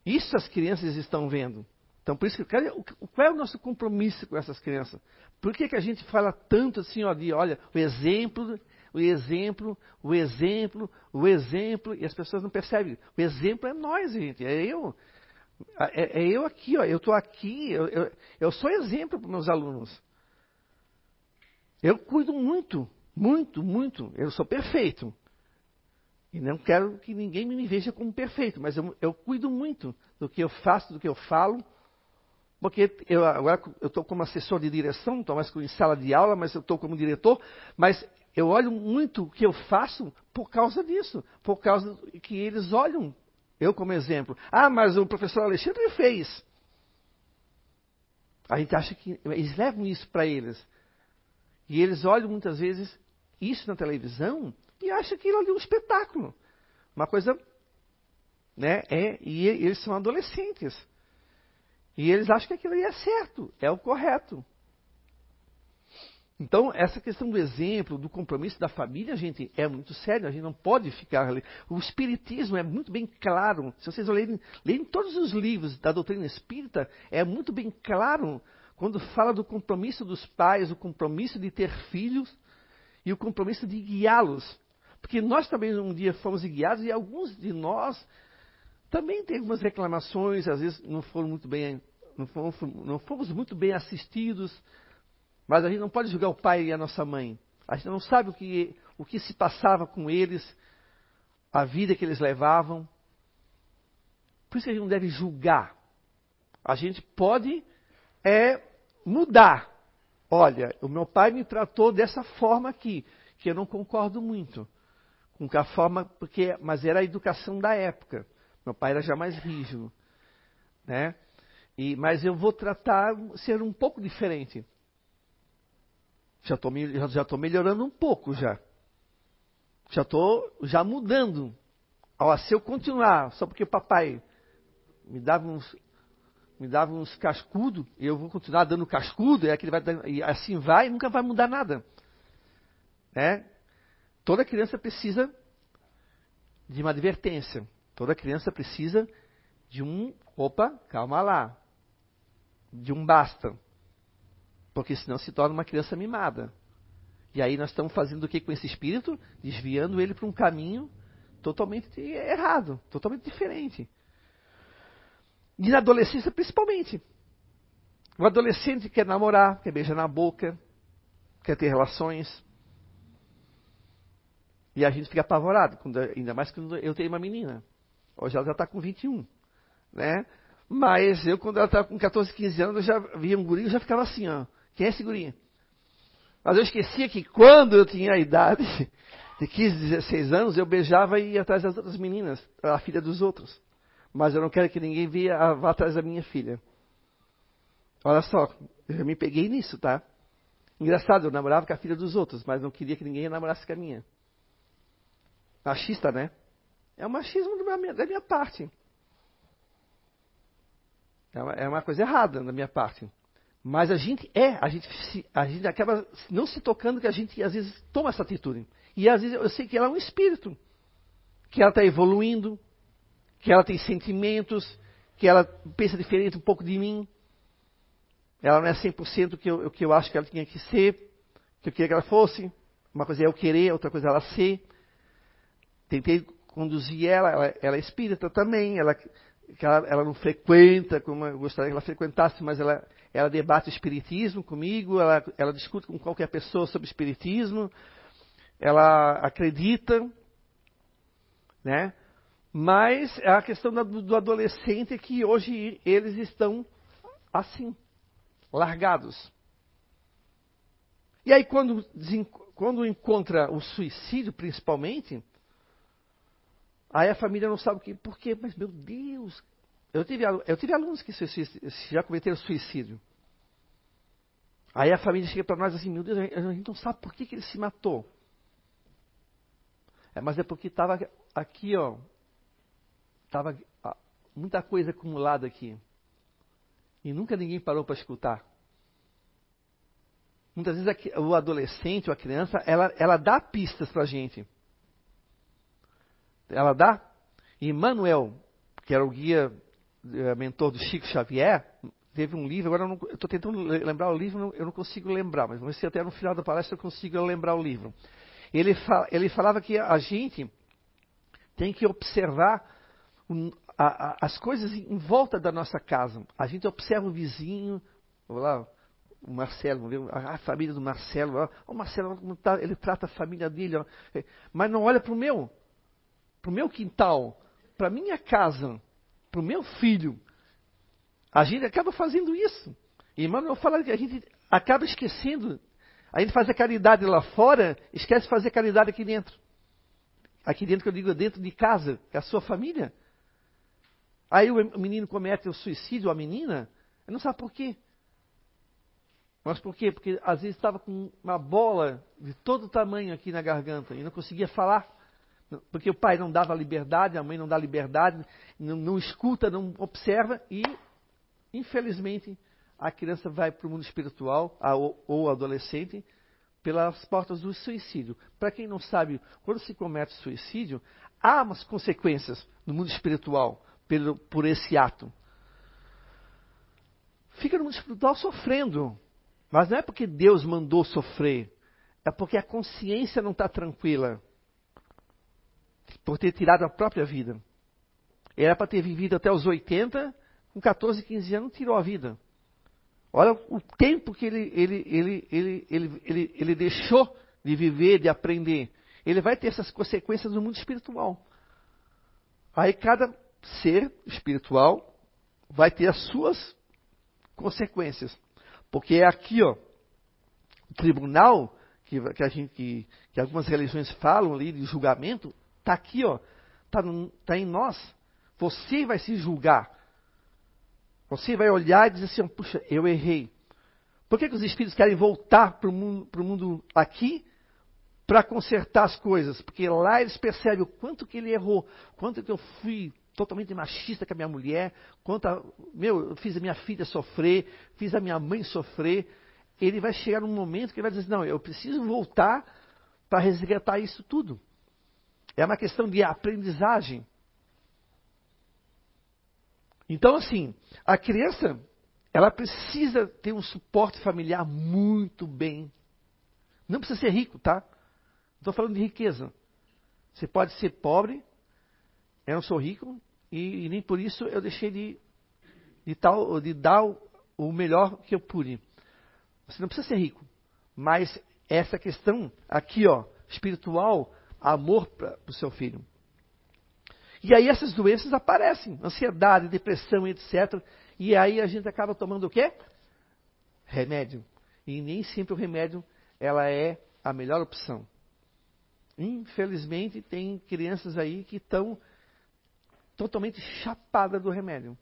Isso as crianças estão vendo. Então, por isso que qual é o nosso compromisso com essas crianças? Por que, que a gente fala tanto assim, ó, de, olha, o exemplo, o exemplo, o exemplo, o exemplo, e as pessoas não percebem. O exemplo é nós, gente, é eu. É, é eu aqui, ó, eu estou aqui, eu, eu, eu sou exemplo para meus alunos. Eu cuido muito, muito, muito. Eu sou perfeito. E não quero que ninguém me veja como perfeito, mas eu, eu cuido muito do que eu faço, do que eu falo. Porque eu, agora eu estou como assessor de direção, não estou mais em sala de aula, mas eu estou como diretor. Mas eu olho muito o que eu faço por causa disso, por causa que eles olham eu como exemplo. Ah, mas o professor Alexandre fez. A gente acha que eles levam isso para eles. E eles olham muitas vezes isso na televisão e acham que aquilo ali um espetáculo. Uma coisa. Né, é, e eles são adolescentes. E eles acham que aquilo ali é certo, é o correto. Então, essa questão do exemplo, do compromisso da família, gente, é muito sério. A gente não pode ficar ali. O Espiritismo é muito bem claro. Se vocês lerem, lerem todos os livros da doutrina espírita, é muito bem claro quando fala do compromisso dos pais, o compromisso de ter filhos e o compromisso de guiá-los. Porque nós também um dia fomos guiados e alguns de nós também tem algumas reclamações, às vezes não foram muito bem, não fomos, não fomos muito bem assistidos mas a gente não pode julgar o pai e a nossa mãe. A gente não sabe o que, o que se passava com eles, a vida que eles levavam. Por isso que a gente não deve julgar. A gente pode é mudar. Olha, o meu pai me tratou dessa forma aqui, que eu não concordo muito com a forma, porque, mas era a educação da época. Meu pai era já mais rígido, né? E, mas eu vou tratar ser um pouco diferente. Já estou já tô melhorando um pouco já. Já estou já mudando. Ó, se eu continuar, só porque o papai me dava uns, me dava uns cascudo, e eu vou continuar dando cascudo, e, aquele vai, e assim vai, e nunca vai mudar nada. É? Toda criança precisa de uma advertência. Toda criança precisa de um, opa, calma lá, de um basta. Porque senão se torna uma criança mimada. E aí nós estamos fazendo o que com esse espírito? Desviando ele para um caminho totalmente errado, totalmente diferente. E na adolescência principalmente. O adolescente quer namorar, quer beijar na boca, quer ter relações. E a gente fica apavorado, quando, ainda mais quando eu tenho uma menina. Hoje ela já está com 21. Né? Mas eu, quando ela estava com 14, 15 anos, eu já via um guri e já ficava assim, ó. Quem é esse gurinha? Mas eu esquecia que quando eu tinha a idade de 15, 16 anos, eu beijava e ia atrás das outras meninas, a filha dos outros. Mas eu não quero que ninguém via, vá atrás da minha filha. Olha só, eu me peguei nisso, tá? Engraçado, eu namorava com a filha dos outros, mas não queria que ninguém namorasse com a minha. Machista, né? É um machismo da minha, da minha parte. É uma, é uma coisa errada da minha parte. Mas a gente é, a gente, a gente acaba não se tocando que a gente às vezes toma essa atitude. E às vezes eu sei que ela é um espírito, que ela está evoluindo, que ela tem sentimentos, que ela pensa diferente um pouco de mim. Ela não é 100% o que eu, o que eu acho que ela tinha que ser, que eu queria que ela fosse. Uma coisa é eu querer, outra coisa é ela ser. Tentei conduzir ela, ela, ela é espírita também, ela ela, ela, não frequenta como eu gostaria que ela frequentasse, mas ela, ela debate espiritismo comigo, ela, ela discute com qualquer pessoa sobre espiritismo, ela acredita, né? Mas é a questão do, do adolescente que hoje eles estão assim, largados. E aí quando, quando encontra o suicídio, principalmente, aí a família não sabe o que, por quê? Mas meu Deus, eu tive, eu tive alunos que já cometeram suicídio. Aí a família chega para nós assim, meu Deus, a gente não sabe por que, que ele se matou. É, mas é porque estava aqui, ó, estava muita coisa acumulada aqui. E nunca ninguém parou para escutar. Muitas vezes o adolescente ou a criança, ela, ela dá pistas para a gente. Ela dá. E Manuel, que era o guia, eh, mentor do Chico Xavier, teve um livro, agora eu estou tentando lembrar o livro, eu não consigo lembrar, mas vamos ver se até no final da palestra eu consigo lembrar o livro. Ele, ele falava que a gente tem que observar a, a, as coisas em volta da nossa casa. A gente observa o vizinho, lá, o Marcelo, a, a família do Marcelo, ó, o Marcelo, tá, ele trata a família dele, ó, é, mas não olha para o meu, para o meu quintal, para a minha casa, para o meu filho. A gente acaba fazendo isso. E Emmanuel fala que a gente acaba esquecendo. A gente faz a caridade lá fora, esquece de fazer caridade aqui dentro. Aqui dentro que eu digo dentro de casa, é a sua família. Aí o menino comete o suicídio, a menina, não sabe por quê. Mas por quê? Porque às vezes estava com uma bola de todo tamanho aqui na garganta e não conseguia falar. Porque o pai não dava liberdade, a mãe não dá liberdade, não, não escuta, não observa e, infelizmente, a criança vai para o mundo espiritual, a, ou, adolescente, pelas portas do suicídio. Para quem não sabe, quando se comete suicídio, há umas consequências no mundo espiritual pelo, por esse ato. Fica no mundo espiritual sofrendo. Mas não é porque Deus mandou sofrer. É porque a consciência não está tranquila. Por ter tirado a própria vida. Era para ter vivido até os 80, com 14, 15 anos, tirou a vida. Olha o tempo que ele, ele, ele, ele, ele, ele, ele deixou de viver, de aprender. Ele vai ter essas consequências no mundo espiritual. Aí cada ser espiritual vai ter as suas consequências. Porque é aqui, ó, o tribunal que, que, gente, que, que algumas religiões falam ali de julgamento, está aqui, ó, está tá em nós. Você vai se julgar. Você vai olhar e dizer assim, puxa, eu errei. Por que, que os espíritos querem voltar para o mundo, mundo aqui para consertar as coisas? Porque lá eles percebem o quanto que ele errou, quanto que eu fui totalmente machista com a minha mulher, quanto a, meu, eu fiz a minha filha sofrer, fiz a minha mãe sofrer. Ele vai chegar num momento que ele vai dizer, não, eu preciso voltar para resgatar isso tudo. É uma questão de aprendizagem. Então, assim, a criança, ela precisa ter um suporte familiar muito bem. Não precisa ser rico, tá? Não estou falando de riqueza. Você pode ser pobre, eu não sou rico, e, e nem por isso eu deixei de, de, tal, de dar o, o melhor que eu pude. Você não precisa ser rico, mas essa questão aqui, ó, espiritual, amor para o seu filho. E aí essas doenças aparecem, ansiedade, depressão, etc. E aí a gente acaba tomando o quê? Remédio. E nem sempre o remédio ela é a melhor opção. Infelizmente tem crianças aí que estão totalmente chapada do remédio.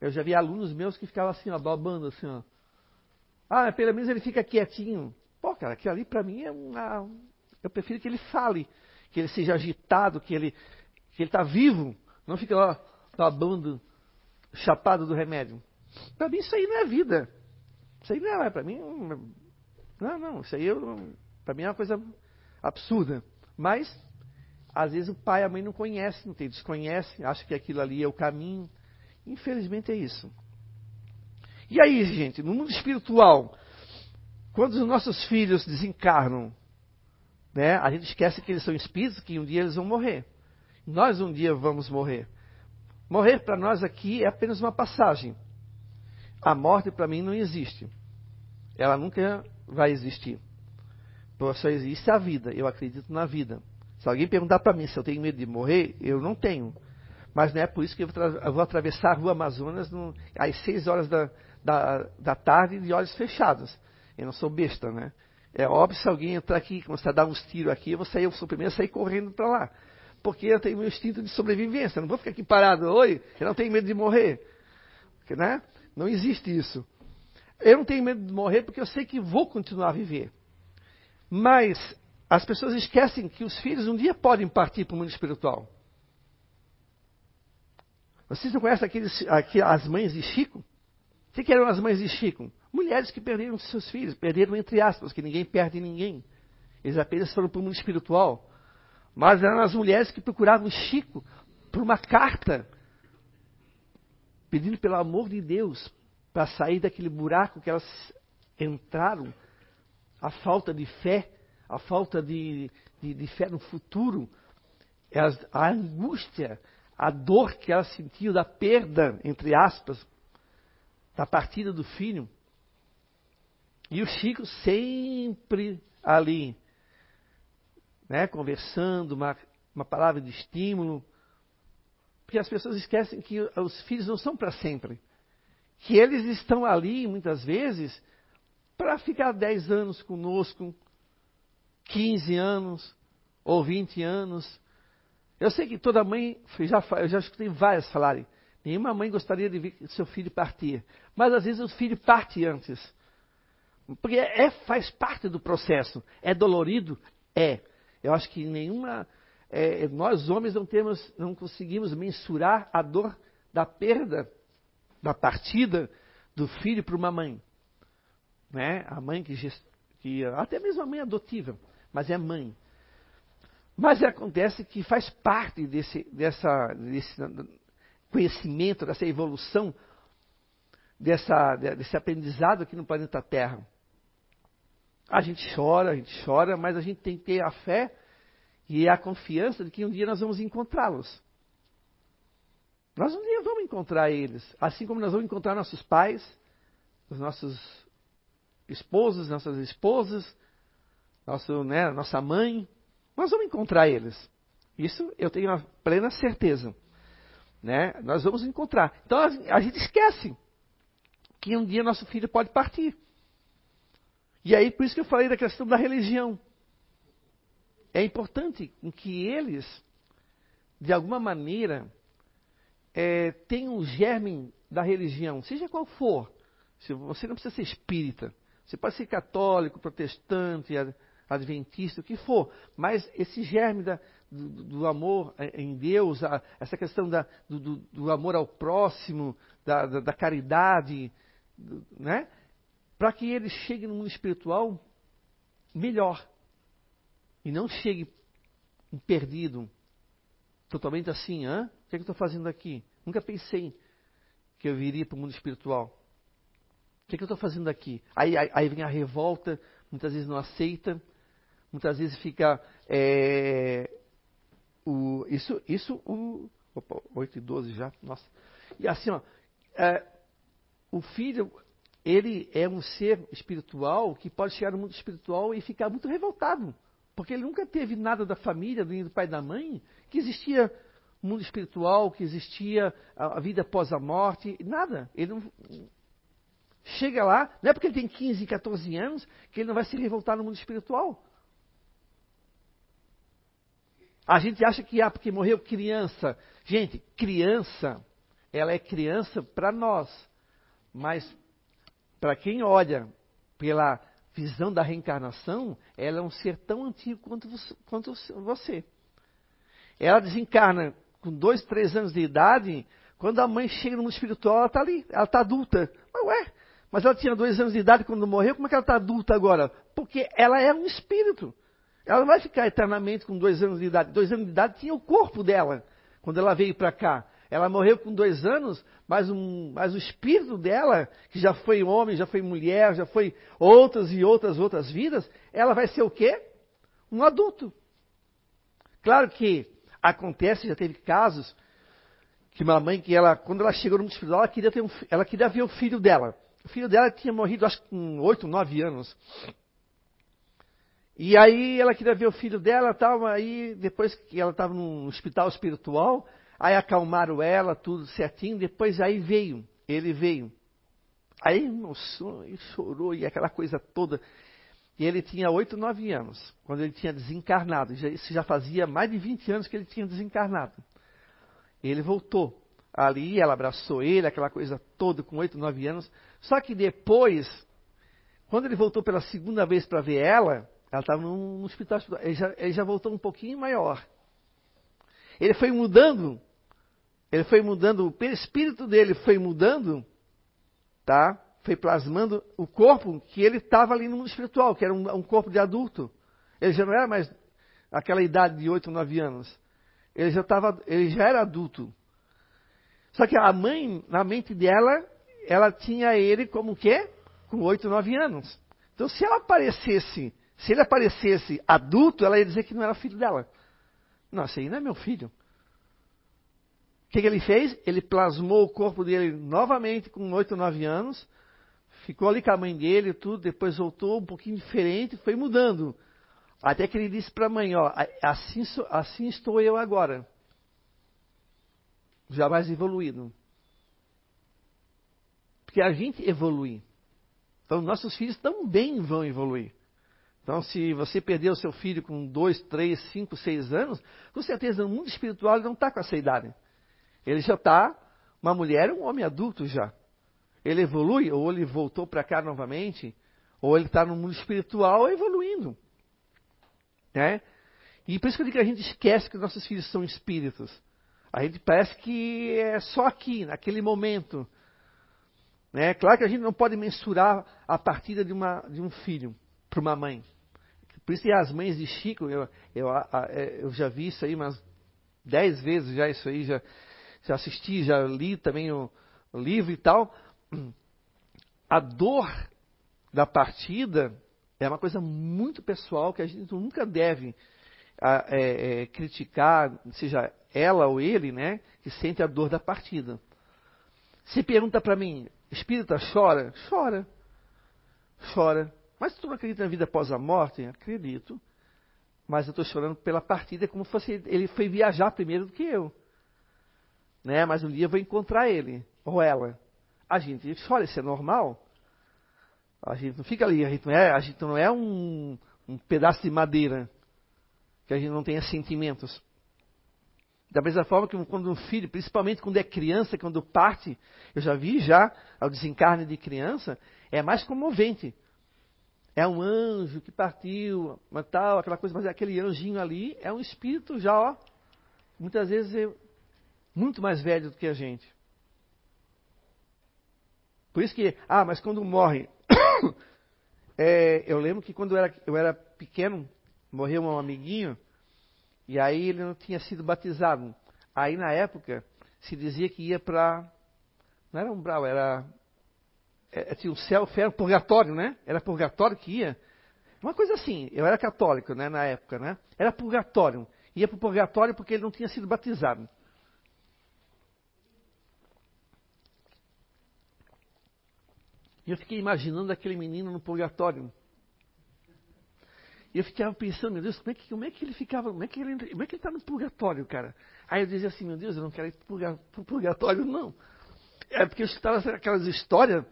Eu já vi alunos meus que ficavam assim, ó, babando assim, ó. Ah, pelo menos ele fica quietinho. Pô, cara, aquilo ali para mim é uma. Eu prefiro que ele fale, que ele seja agitado, que ele que ele está vivo, não fica lá babando, chapado do remédio. Para mim isso aí não é vida. Isso aí não é, para mim. Não, não, isso aí para mim é uma coisa absurda. Mas às vezes o pai e a mãe não conhecem, não desconhecem, acham que aquilo ali é o caminho. Infelizmente é isso. E aí, gente, no mundo espiritual, quando os nossos filhos desencarnam, né, a gente esquece que eles são espíritos, que um dia eles vão morrer. Nós um dia vamos morrer. Morrer para nós aqui é apenas uma passagem. A morte para mim não existe. Ela nunca vai existir. Só existe a vida. Eu acredito na vida. Se alguém perguntar para mim se eu tenho medo de morrer, eu não tenho. Mas não é por isso que eu vou atravessar a rua Amazonas no, às 6 horas da, da, da tarde de olhos fechados. Eu não sou besta, né? É óbvio se alguém entrar aqui e começar a dar uns tiros aqui, eu vou sair, eu sou o primeiro a sair correndo para lá. Porque eu tenho meu instinto de sobrevivência. Eu não vou ficar aqui parado, oi, eu não tenho medo de morrer. Porque, né? Não existe isso. Eu não tenho medo de morrer porque eu sei que vou continuar a viver. Mas as pessoas esquecem que os filhos um dia podem partir para o mundo espiritual. Vocês não conhecem aqueles, aqui, as mães de Chico? O que eram as mães de Chico? Mulheres que perderam seus filhos, perderam entre aspas, que ninguém perde ninguém. Eles apenas foram para o mundo espiritual. Mas eram as mulheres que procuravam Chico por uma carta, pedindo pelo amor de Deus para sair daquele buraco que elas entraram, a falta de fé, a falta de, de, de fé no futuro, elas, a angústia, a dor que elas sentiam da perda, entre aspas, da partida do filho. E o Chico sempre ali, né, conversando, uma, uma palavra de estímulo. Porque as pessoas esquecem que os filhos não são para sempre. Que eles estão ali, muitas vezes, para ficar 10 anos conosco, 15 anos, ou 20 anos. Eu sei que toda mãe, já, eu já escutei várias falarem, nenhuma mãe gostaria de ver seu filho partir. Mas às vezes o filho parte antes. Porque é, faz parte do processo. É dolorido? É. Eu acho que nenhuma. É, nós homens não temos, não conseguimos mensurar a dor da perda, da partida do filho para uma mãe. Né? A mãe que, que. Até mesmo a mãe adotiva, mas é mãe. Mas acontece que faz parte desse, dessa, desse conhecimento, dessa evolução, dessa, desse aprendizado aqui no planeta Terra. A gente chora, a gente chora, mas a gente tem que ter a fé e a confiança de que um dia nós vamos encontrá-los. Nós um dia vamos encontrar eles, assim como nós vamos encontrar nossos pais, os nossos esposos, nossas esposas, nosso, né, nossa mãe. Nós vamos encontrar eles. Isso eu tenho a plena certeza. Né? Nós vamos encontrar. Então a gente esquece que um dia nosso filho pode partir. E aí, por isso que eu falei da questão da religião. É importante que eles, de alguma maneira, é, tenham o germe da religião, seja qual for. Você não precisa ser espírita. Você pode ser católico, protestante, adventista, o que for. Mas esse germe da, do, do, amor em Deus, a, essa questão da, do, do, amor ao próximo, da, da caridade, né? Para que ele chegue no mundo espiritual melhor. E não chegue perdido, totalmente assim, hã? O que, é que eu estou fazendo aqui? Nunca pensei que eu viria para o mundo espiritual. O que, é que eu estou fazendo aqui? Aí, aí, aí, vem a revolta, muitas vezes não aceita, muitas vezes fica. É, o, isso, isso, o. Opa, 8 e 12 já, nossa. E assim, ó, é, o filho ele é um ser espiritual que pode chegar no mundo espiritual e ficar muito revoltado. Porque ele nunca teve nada da família, nem do pai e da mãe, que existia mundo espiritual, que existia a vida após a morte, nada. Ele não chega lá, não é porque ele tem 15, 14 anos que ele não vai se revoltar no mundo espiritual. A gente acha que ah, porque morreu criança. Gente, criança, ela é criança para nós, mas para quem olha pela visão da reencarnação, ela é um ser tão antigo quanto você. Ela desencarna com dois, três anos de idade, quando a mãe chega no mundo espiritual, ela está ali, ela está adulta. Mas ué, mas ela tinha dois anos de idade quando morreu, como é que ela está adulta agora? Porque ela é um espírito. Ela não vai ficar eternamente com dois anos de idade. Dois anos de idade tinha o corpo dela, quando ela veio para cá. Ela morreu com dois anos, mas, um, mas o espírito dela, que já foi homem, já foi mulher, já foi outras e outras outras vidas, ela vai ser o quê? Um adulto. Claro que acontece, já teve casos, que uma mãe que ela, quando ela chegou no mundo espiritual, ela queria, ter um, ela queria ver o filho dela. O filho dela tinha morrido, acho que com 8, 9 anos. E aí ela queria ver o filho dela tal, aí depois que ela estava num hospital espiritual, aí acalmaram ela, tudo certinho, depois aí veio, ele veio. Aí emocionou e chorou e aquela coisa toda. E ele tinha 8, 9 anos, quando ele tinha desencarnado. Isso já fazia mais de 20 anos que ele tinha desencarnado. Ele voltou. Ali ela abraçou ele, aquela coisa toda, com 8, 9 anos. Só que depois, quando ele voltou pela segunda vez para ver ela, ela estava no, hospital, ele já, ele já voltou um pouquinho maior. Ele foi mudando, ele foi mudando, o espírito dele foi mudando, tá? foi plasmando o corpo que ele estava ali no mundo espiritual, que era um, um, corpo de adulto. Ele já não era mais aquela idade de 8, 9 anos. Ele já, tava, ele já era adulto. Só que a mãe, na mente dela, ela tinha ele como o quê? Com 8, 9 anos. Então, se ela aparecesse, se ele aparecesse adulto, ela ia dizer que não era filho dela. Não, esse aí não é meu filho. O que, que ele fez? Ele plasmou o corpo dele novamente com 8, 9 anos ficou ali com a mãe dele e tudo, depois voltou um pouquinho diferente, foi mudando. Até que ele disse para a mãe, ó, assim, assim estou eu agora. Já mais evoluído. Porque a gente evolui. Então nossos filhos também vão evoluir. Então, se você perdeu seu filho com 2, 3, 5, 6 anos, com certeza no mundo espiritual ele não está com essa idade. Ele já está uma mulher, um homem adulto já ele evolui, ou ele voltou para cá novamente, ou ele está no mundo espiritual evoluindo. Né? E por isso que eu digo que a gente esquece que nossos filhos são espíritos. A gente parece que é só aqui, naquele momento. Né? Claro que a gente não pode mensurar a partida de, uma, de um filho para uma mãe. Por isso que as mães de Chico, eu, eu, é, eu já vi isso aí umas dez vezes já, isso aí, já, já assisti, já li também o, livro e tal a dor da partida é uma coisa muito pessoal que a gente nunca deve é, é, criticar, seja ela ou ele, né, que sente a dor da partida. Se pergunta para mim, espírita chora? Chora. Chora. Mas tu não acredita na vida após a morte? Acredito. Mas eu estou chorando pela partida como se fosse ele foi viajar primeiro do que eu. Né? Mas um dia eu vou encontrar ele ou ela. A gente olha, isso é normal. A gente não fica ali, a gente não é, a gente não é um, um pedaço de madeira que a gente não tenha sentimentos. Da mesma forma que quando um filho, principalmente quando é criança, quando parte, eu já vi já ao desencarne de criança, é mais comovente. É um anjo que partiu, tal, aquela coisa, mas é aquele anjinho ali é um espírito já, ó, muitas vezes muito mais velho do que a gente. Por isso que, ah, mas quando morre. é, eu lembro que quando eu era, eu era pequeno, morreu um amiguinho, e aí ele não tinha sido batizado. Aí na época se dizia que ia para. Não era umbral, era. É, tinha o céu, era purgatório, né? Era purgatório que ia. Uma coisa assim, eu era católico, né, na época, né? Era purgatório. Ia para o purgatório porque ele não tinha sido batizado. E eu fiquei imaginando aquele menino no purgatório. E eu ficava pensando, meu Deus, como é que, como é que ele ficava, como é que ele é está no purgatório, cara? Aí eu dizia assim, meu Deus, eu não quero ir para o purgatório, não. É porque eu estava aquelas histórias.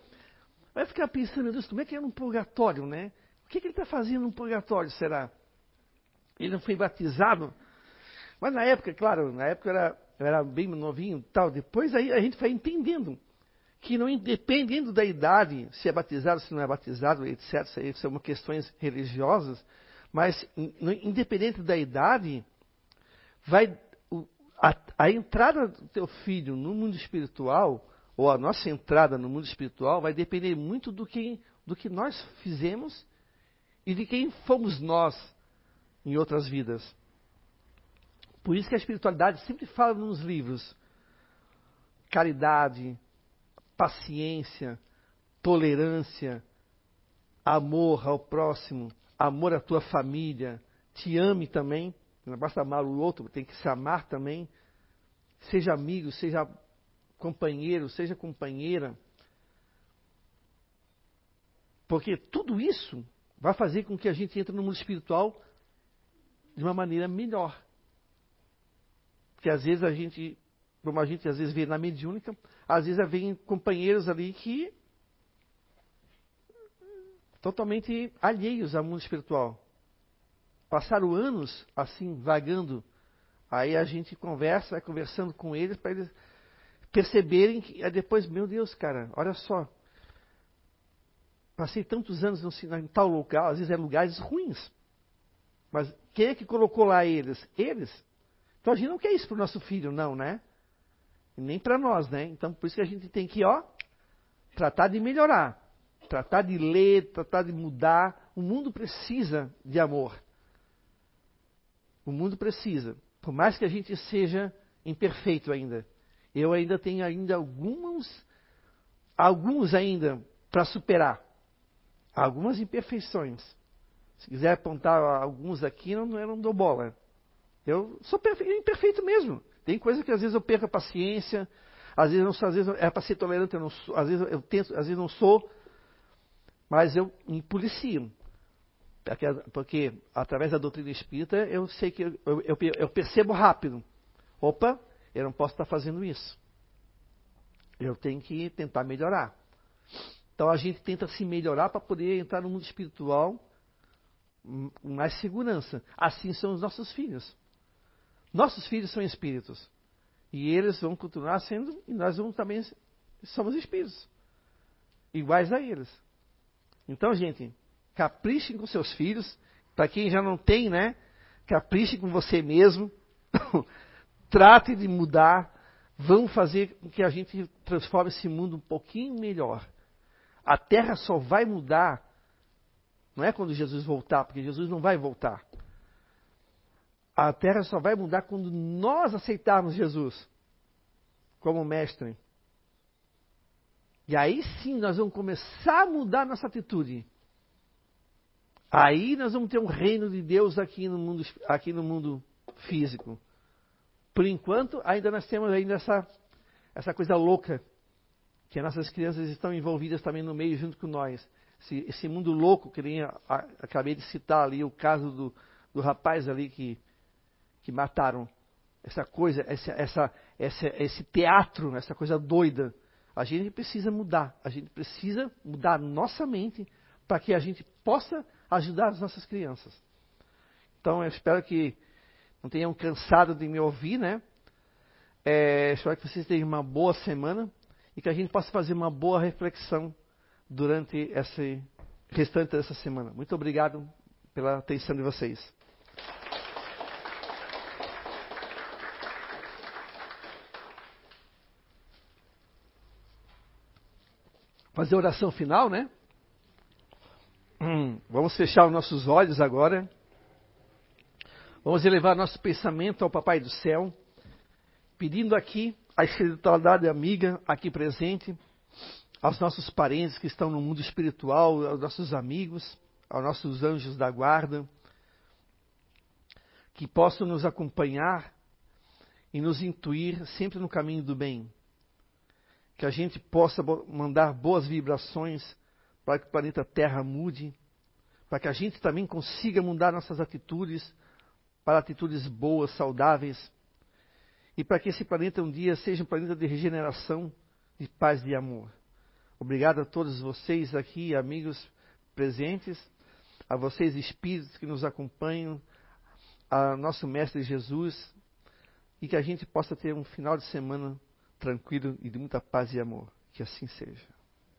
Aí eu ficava pensando, meu Deus, como é que é no purgatório, né? O que, que ele está fazendo no purgatório, será? Ele não foi batizado? Mas na época, claro, na época eu era, eu era bem novinho tal. Depois aí a gente foi entendendo que não dependendo da idade, se é batizado, se não é batizado, etc., isso são questões religiosas, mas independente da idade, vai a, a, entrada do teu filho no mundo espiritual, ou a nossa entrada no mundo espiritual, vai depender muito do que, do que nós fizemos e de quem fomos nós em outras vidas. Por isso que a espiritualidade sempre fala nos livros caridade, paciência, tolerância, amor ao próximo, amor à tua família, te ame também. Não basta amar o outro, tem que se amar também. seja amigo, seja companheiro, seja companheira. Porque tudo isso vai fazer com que a gente entre no mundo espiritual de uma maneira melhor. Porque às vezes a gente, como a gente às vezes vê na mediúnica, às vezes vem companheiros ali que totalmente alheios ao mundo espiritual. Passaram anos assim, vagando. Aí a gente conversa, vai conversando com eles para eles perceberem que depois, meu Deus, cara, olha só. Passei tantos anos em tal local, às vezes é lugares ruins. Mas quem é que colocou lá eles? Eles. Então a gente não quer isso para o nosso filho, não, né? Nem para nós, né? Então por isso que a gente tem que, ó, tratar de melhorar tratar de ler, tratar de mudar. O mundo precisa de amor. O mundo precisa. Por mais que a gente seja imperfeito ainda. Eu ainda tenho ainda alguns, alguns ainda para superar. Algumas imperfeições. Se quiser apontar alguns aqui, não, não dou bola. Eu sou imperfeito mesmo. Tem coisa que às vezes eu perco a paciência, às vezes, não, às vezes é para ser tolerante, eu não sou, às vezes eu tento, às vezes não sou, mas eu me policio. Porque, porque através da doutrina espírita eu sei que eu, eu, eu percebo rápido. Opa, eu não posso estar fazendo isso. Eu tenho que tentar melhorar. Então a gente tenta se melhorar para poder entrar no mundo espiritual com mais segurança. Assim são os nossos filhos. Nossos filhos são espíritos. E eles vão continuar sendo, e nós vamos também somos espíritos. Iguais a eles. Então, gente, caprichem com seus filhos. Para quem já não tem, né? Caprichem com você mesmo. Trate de mudar. Vão fazer com que a gente transforme esse mundo um pouquinho melhor. A terra só vai mudar. Não é quando Jesus voltar, porque Jesus não vai voltar. A terra só vai mudar quando nós aceitarmos Jesus como mestre. E aí sim nós vamos começar a mudar nossa atitude. Aí nós vamos ter um reino de Deus aqui no mundo, aqui no mundo físico. Por enquanto, ainda nós temos ainda essa, essa coisa louca, que nossas crianças estão envolvidas também no meio junto com nós. Esse, esse mundo louco, que nem a, a, acabei de citar ali, o caso do, do rapaz ali que, que mataram. Essa coisa, essa, essa, essa, esse teatro, essa coisa doida a gente precisa mudar, a gente precisa mudar nossa mente para que a gente possa ajudar as nossas crianças. Então eu espero que não tenham cansado de me ouvir, né? É, espero que vocês tenham uma boa semana e que a gente possa fazer uma boa reflexão durante esse restante dessa semana. Muito obrigado pela atenção de vocês. Fazer a oração final, né? Hum, vamos fechar os nossos olhos agora. Vamos elevar nosso pensamento ao Papai do Céu, pedindo aqui a espiritualidade amiga aqui presente, aos nossos parentes que estão no mundo espiritual, aos nossos amigos, aos nossos anjos da guarda, que possam nos acompanhar e nos intuir sempre no caminho do bem que a gente possa mandar boas vibrações para que o planeta Terra mude, para que a gente também consiga mudar nossas atitudes para atitudes boas, saudáveis, e para que esse planeta um dia seja um planeta de regeneração, de paz e amor. Obrigado a todos vocês aqui, amigos presentes, a vocês espíritos que nos acompanham, a nosso Mestre Jesus, e que a gente possa ter um final de semana tranquilo e de muita paz e amor. Que assim seja.